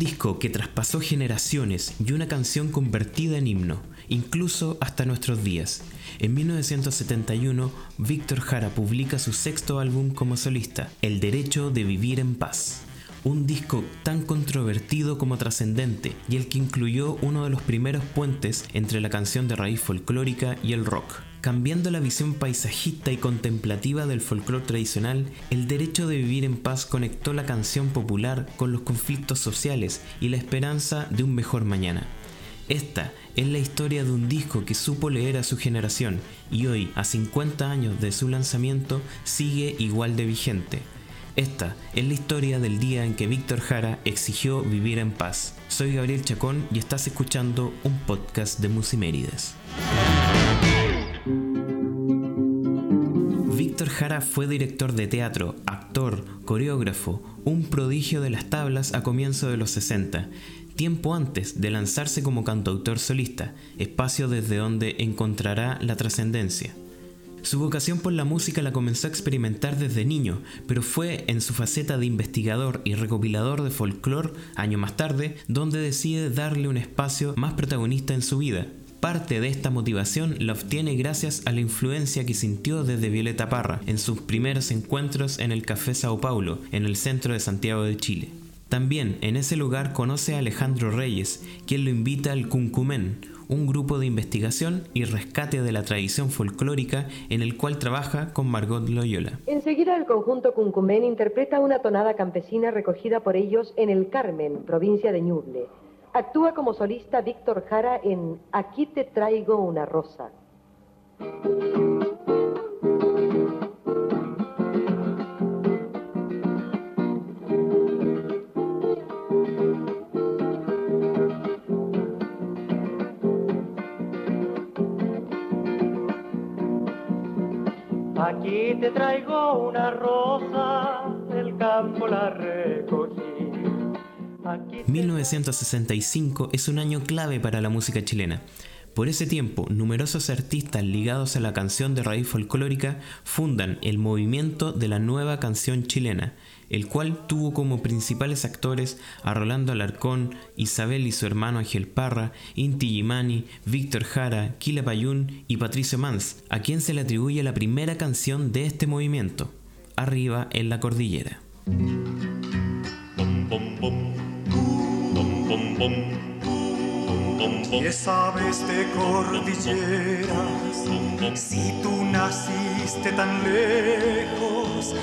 disco que traspasó generaciones y una canción convertida en himno, incluso hasta nuestros días. En 1971, Víctor Jara publica su sexto álbum como solista, El Derecho de Vivir en Paz. Un disco tan controvertido como trascendente y el que incluyó uno de los primeros puentes entre la canción de raíz folclórica y el rock. Cambiando la visión paisajista y contemplativa del folclore tradicional, el derecho de vivir en paz conectó la canción popular con los conflictos sociales y la esperanza de un mejor mañana. Esta es la historia de un disco que supo leer a su generación y hoy, a 50 años de su lanzamiento, sigue igual de vigente. Esta es la historia del día en que Víctor Jara exigió vivir en paz. Soy Gabriel Chacón y estás escuchando un podcast de Musimérides. Jara fue director de teatro, actor, coreógrafo, un prodigio de las tablas a comienzos de los 60, tiempo antes de lanzarse como cantautor solista, espacio desde donde encontrará la trascendencia. Su vocación por la música la comenzó a experimentar desde niño, pero fue en su faceta de investigador y recopilador de folclore, año más tarde, donde decide darle un espacio más protagonista en su vida, Parte de esta motivación la obtiene gracias a la influencia que sintió desde Violeta Parra en sus primeros encuentros en el Café Sao Paulo, en el centro de Santiago de Chile. También en ese lugar conoce a Alejandro Reyes, quien lo invita al Cuncumén, un grupo de investigación y rescate de la tradición folclórica en el cual trabaja con Margot Loyola. Enseguida el conjunto Cuncumén interpreta una tonada campesina recogida por ellos en el Carmen, provincia de Ñuble. Actúa como solista Víctor Jara en Aquí te traigo una rosa. Aquí te traigo una rosa, del campo la recogí 1965 es un año clave para la música chilena. Por ese tiempo, numerosos artistas ligados a la canción de raíz folclórica fundan el movimiento de la nueva canción chilena, el cual tuvo como principales actores a Rolando Alarcón, Isabel y su hermano Ángel Parra, Inti Gimani, Víctor Jara, Kila Payún y Patricio Mans, a quien se le atribuye la primera canción de este movimiento, Arriba en la Cordillera. ¿Qué sabes de cordilleras si tú naciste tan lejos?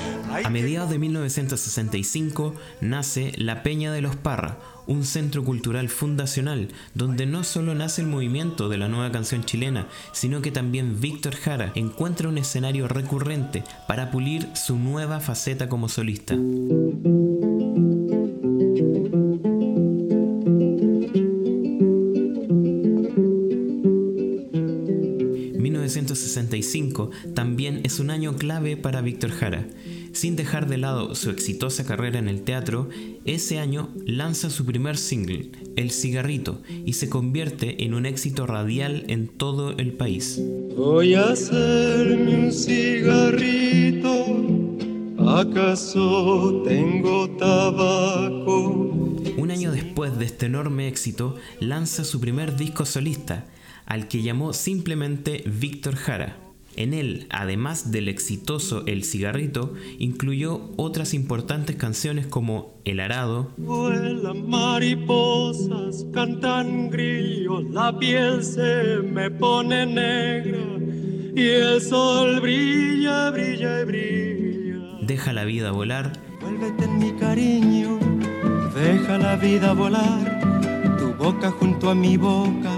A mediados de 1965 nace La Peña de los Parra, un centro cultural fundacional donde no solo nace el movimiento de la nueva canción chilena, sino que también Víctor Jara encuentra un escenario recurrente para pulir su nueva faceta como solista. 1965 también es un año clave para Víctor Jara. Sin dejar de lado su exitosa carrera en el teatro, ese año lanza su primer single, El cigarrito, y se convierte en un éxito radial en todo el país. Voy a hacerme un cigarrito, ¿acaso tengo tabaco? Un año después de este enorme éxito, lanza su primer disco solista, al que llamó simplemente Víctor Jara. En él, además del exitoso El cigarrito, incluyó otras importantes canciones como El arado, Vuelan mariposas, cantan grillos, la piel se me pone negra y el sol brilla, brilla y brilla. Deja la vida volar, Vuélvete en mi cariño, deja la vida volar, tu boca junto a mi boca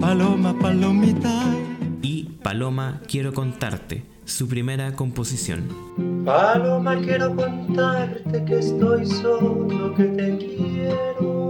Paloma, palomita. Y Paloma, quiero contarte, su primera composición. Paloma, quiero contarte que estoy solo, que te quiero.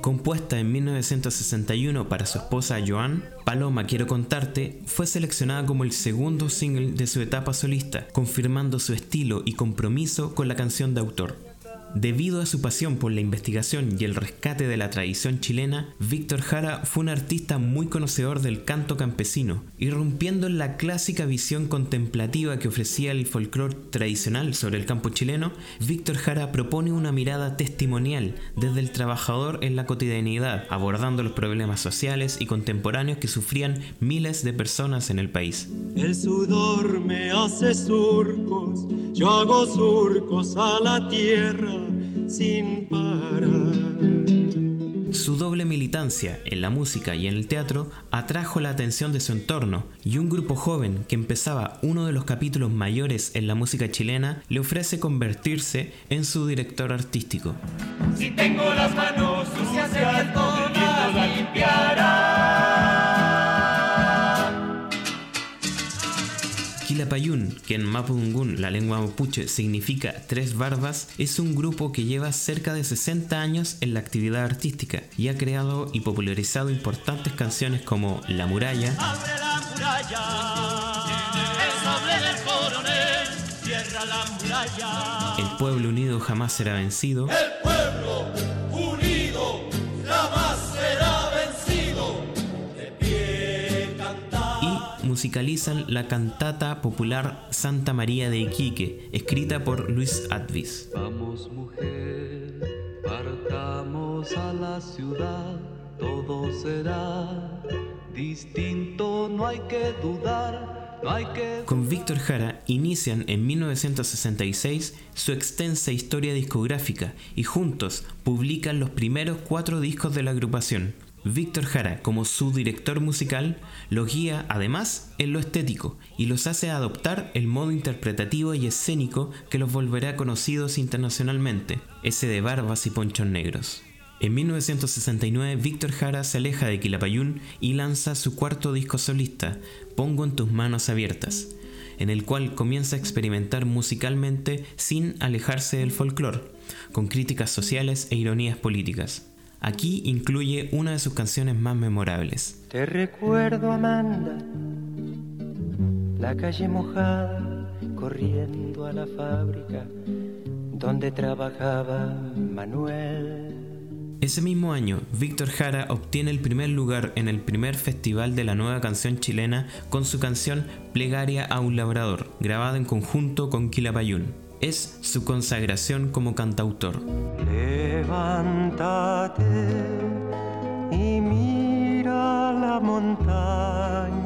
Compuesta en 1961 para su esposa Joan, Paloma Quiero Contarte fue seleccionada como el segundo single de su etapa solista, confirmando su estilo y compromiso con la canción de autor. Debido a su pasión por la investigación y el rescate de la tradición chilena, Víctor Jara fue un artista muy conocedor del canto campesino, irrumpiendo en la clásica visión contemplativa que ofrecía el folclore tradicional sobre el campo chileno. Víctor Jara propone una mirada testimonial desde el trabajador en la cotidianidad, abordando los problemas sociales y contemporáneos que sufrían miles de personas en el país. El sudor me hace surcos, yo hago surcos a la tierra sin parar. Su doble militancia en la música y en el teatro atrajo la atención de su entorno y un grupo joven que empezaba uno de los capítulos mayores en la música chilena le ofrece convertirse en su director artístico. Si tengo las manos sucias, el viento las Quilapayún, que en Mapudungún, la lengua mapuche, significa tres barbas, es un grupo que lleva cerca de 60 años en la actividad artística y ha creado y popularizado importantes canciones como La Muralla, Abre la muralla, el sable del coronel, cierra la muralla. El pueblo unido jamás será vencido El musicalizan la cantata popular Santa María de Iquique, escrita por Luis Advis. Vamos mujer, partamos a la ciudad, todo será distinto, no hay que dudar, Con Víctor Jara inician en 1966 su extensa historia discográfica y juntos publican los primeros cuatro discos de la agrupación. Víctor Jara, como su director musical, los guía además en lo estético y los hace adoptar el modo interpretativo y escénico que los volverá conocidos internacionalmente, ese de barbas y ponchos negros. En 1969, Víctor Jara se aleja de Quilapayún y lanza su cuarto disco solista, Pongo en tus manos abiertas, en el cual comienza a experimentar musicalmente sin alejarse del folclore, con críticas sociales e ironías políticas. Aquí incluye una de sus canciones más memorables. Te recuerdo, Amanda, la calle mojada, corriendo a la fábrica donde trabajaba Manuel. Ese mismo año, Víctor Jara obtiene el primer lugar en el primer festival de la nueva canción chilena con su canción Plegaria a un labrador, grabada en conjunto con Quilapayún. Es su consagración como cantautor. Levántate y mira la montaña.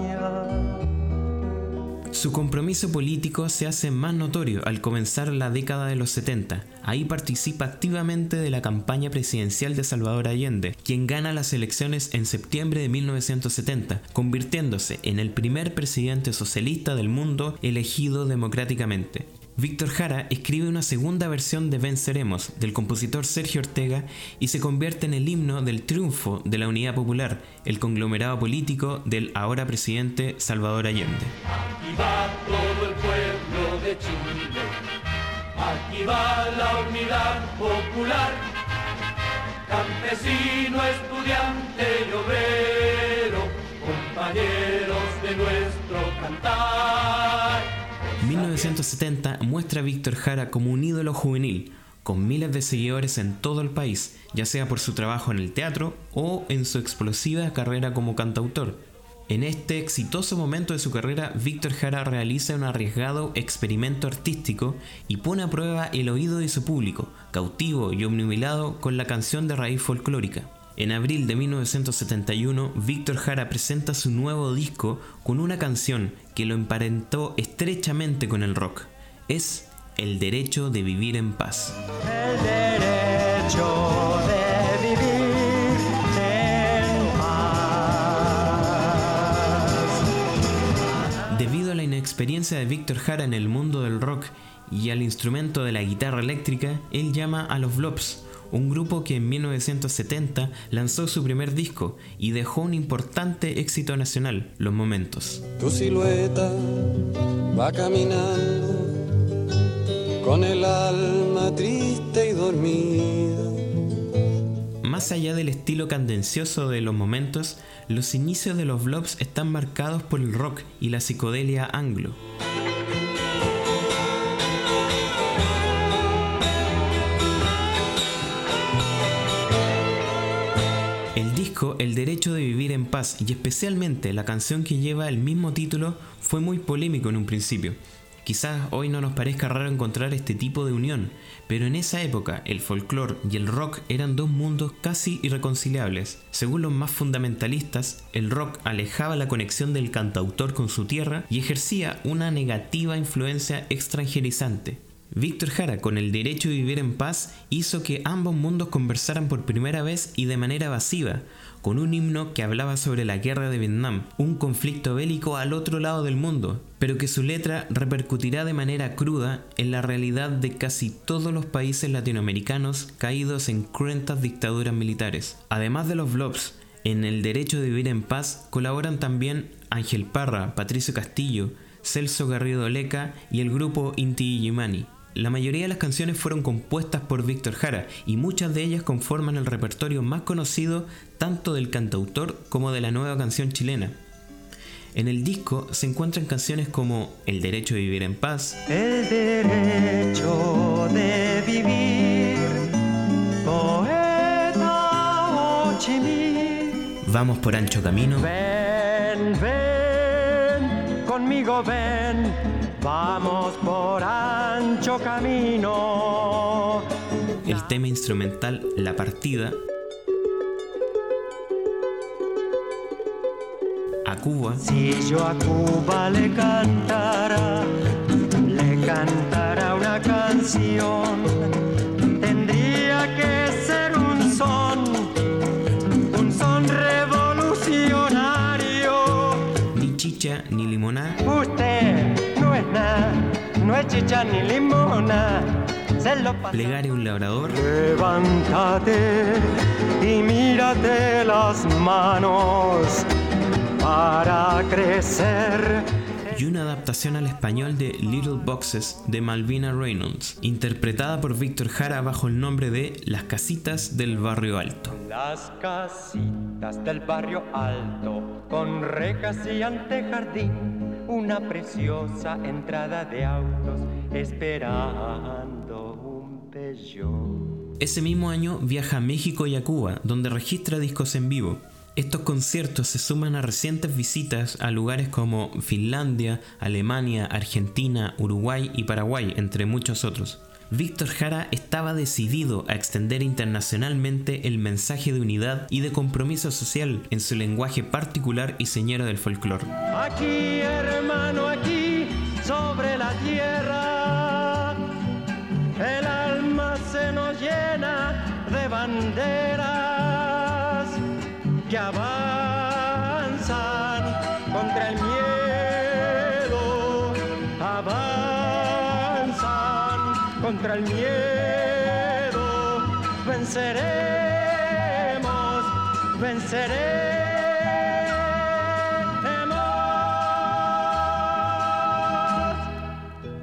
Su compromiso político se hace más notorio al comenzar la década de los 70. Ahí participa activamente de la campaña presidencial de Salvador Allende, quien gana las elecciones en septiembre de 1970, convirtiéndose en el primer presidente socialista del mundo elegido democráticamente. Víctor Jara escribe una segunda versión de Venceremos del compositor Sergio Ortega y se convierte en el himno del triunfo de la Unidad Popular, el conglomerado político del ahora presidente Salvador Allende. Aquí va todo el pueblo de Chile. Aquí va la unidad popular. Campesino, estudiante y obrero, compañeros de nuestro cantar. 1970 muestra a Víctor Jara como un ídolo juvenil, con miles de seguidores en todo el país, ya sea por su trabajo en el teatro o en su explosiva carrera como cantautor. En este exitoso momento de su carrera, Víctor Jara realiza un arriesgado experimento artístico y pone a prueba el oído de su público, cautivo y omnubilado con la canción de raíz folclórica. En abril de 1971, Víctor Jara presenta su nuevo disco con una canción que lo emparentó estrechamente con el rock. Es El derecho de vivir en paz. El derecho de vivir en paz. Debido a la inexperiencia de Víctor Jara en el mundo del rock y al instrumento de la guitarra eléctrica, él llama a los Blobs, un grupo que en 1970 lanzó su primer disco y dejó un importante éxito nacional, Los Momentos. Tu silueta va caminando con el alma triste y dormida. Más allá del estilo candencioso de los momentos, los inicios de los Blobs están marcados por el rock y la psicodelia anglo. El Derecho de Vivir en Paz y especialmente la canción que lleva el mismo título fue muy polémico en un principio. Quizás hoy no nos parezca raro encontrar este tipo de unión, pero en esa época el folclore y el rock eran dos mundos casi irreconciliables. Según los más fundamentalistas, el rock alejaba la conexión del cantautor con su tierra y ejercía una negativa influencia extranjerizante. Víctor Jara, con el derecho de vivir en paz, hizo que ambos mundos conversaran por primera vez y de manera evasiva, con un himno que hablaba sobre la guerra de Vietnam, un conflicto bélico al otro lado del mundo, pero que su letra repercutirá de manera cruda en la realidad de casi todos los países latinoamericanos caídos en cruentas dictaduras militares. Además de los blobs, en el derecho de vivir en paz colaboran también Ángel Parra, Patricio Castillo, Celso Garrido Leca y el grupo Inti Illimani. La mayoría de las canciones fueron compuestas por Víctor Jara y muchas de ellas conforman el repertorio más conocido tanto del cantautor como de la nueva canción chilena. En el disco se encuentran canciones como El derecho de vivir en paz, El derecho de vivir, poeta. Vamos por ancho camino, Ven, ven, conmigo ven, vamos por ancho camino. el tema instrumental La partida, a Cuba, Si yo a Cuba le cantara, le cantara una canción, chicha ni limoná, Usted no es nada, no es chicha ni limona, se lo pasa. plegaria a un labrador, Levántate y mírate las manos para crecer. y una adaptación al español de Little Boxes de Malvina Reynolds, interpretada por Víctor Jara bajo el nombre de Las Casitas del Barrio Alto. Las casitas del barrio alto, con rejas y una preciosa entrada de autos esperando un Peugeot. Ese mismo año viaja a México y a Cuba, donde registra discos en vivo. Estos conciertos se suman a recientes visitas a lugares como Finlandia, Alemania, Argentina, Uruguay y Paraguay, entre muchos otros. Víctor Jara estaba decidido a extender internacionalmente el mensaje de unidad y de compromiso social en su lenguaje particular y señero del folclore. Aquí, hermano, aquí, sobre la tierra, venceremos, venceremos.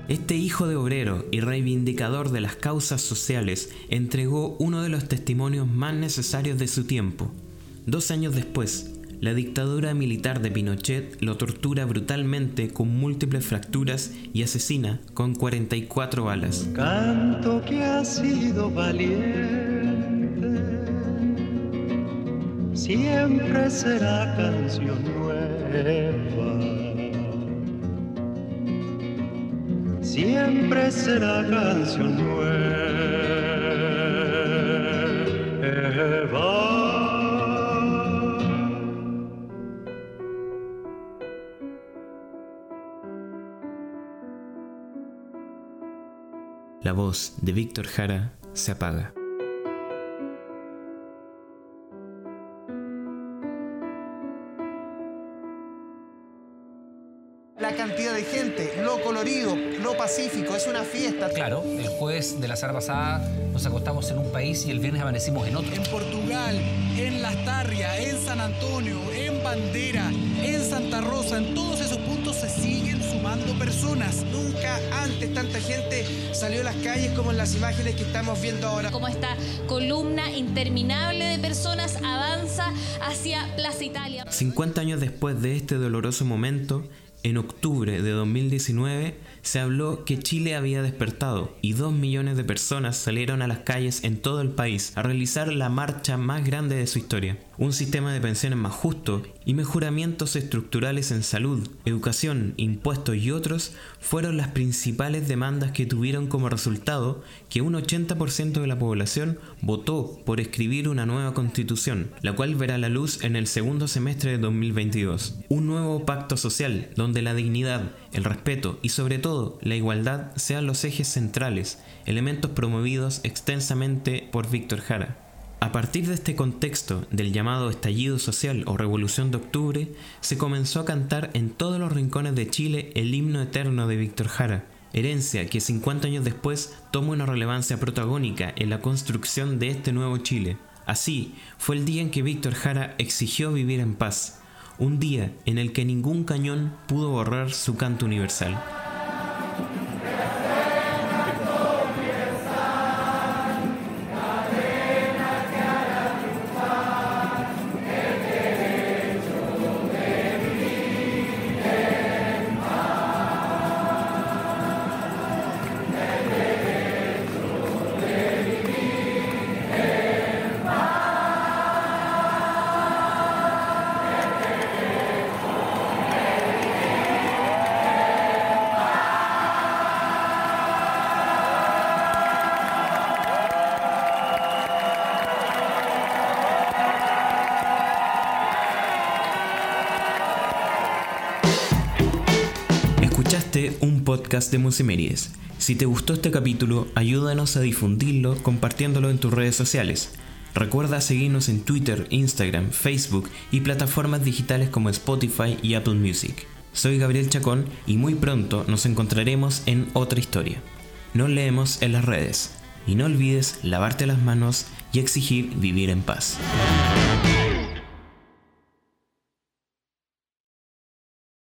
Este hijo de obrero y reivindicador de las causas sociales entregó uno de los testimonios más necesarios de su tiempo. Dos años después, la dictadura militar de Pinochet lo tortura brutalmente con múltiples fracturas y asesina con 44 balas. Canto que ha sido valiente, siempre será canción nueva. Siempre será canción nueva. La voz de Víctor Jara se apaga. Semana pasada nos acostamos en un país y el viernes amanecimos en otro. En Portugal, en Las Tarrias, en San Antonio, en Bandera, en Santa Rosa, en todos esos puntos se siguen sumando personas. Nunca antes tanta gente salió a las calles como en las imágenes que estamos viendo ahora. Como esta columna interminable de personas avanza hacia Plaza Italia. 50 años después de este doloroso momento, En octubre de 2019 se habló que Chile había despertado y dos millones de personas salieron a las calles en todo el país a realizar la marcha más grande de su historia. Un sistema de pensiones más justo y mejoramientos estructurales en salud, educación, impuestos y otros fueron las principales demandas que tuvieron como resultado que un 80% de la población votó por escribir una nueva constitución, la cual verá la luz en el segundo semestre de 2022. Un nuevo pacto social donde la dignidad, el respeto y sobre todo la igualdad sean los ejes centrales, elementos promovidos extensamente por Víctor Jara. A partir de este contexto del llamado estallido social o revolución de octubre, se comenzó a cantar en todos los rincones de Chile el himno eterno de Víctor Jara, herencia que 50 años después toma una relevancia protagónica en la construcción de este nuevo Chile. Así, fue el día en que Víctor Jara exigió vivir en paz, un día en el que ningún cañón pudo borrar su canto universal. Escuchaste un podcast de Musimeries. Si te gustó este capítulo, ayúdanos a difundirlo compartiéndolo en tus redes sociales. Recuerda seguirnos en Twitter, Instagram, Facebook y plataformas digitales como Spotify y Apple Music. Soy Gabriel Chacón y muy pronto nos encontraremos en otra historia. Nos leemos en las redes y no olvides lavarte las manos y exigir vivir en paz.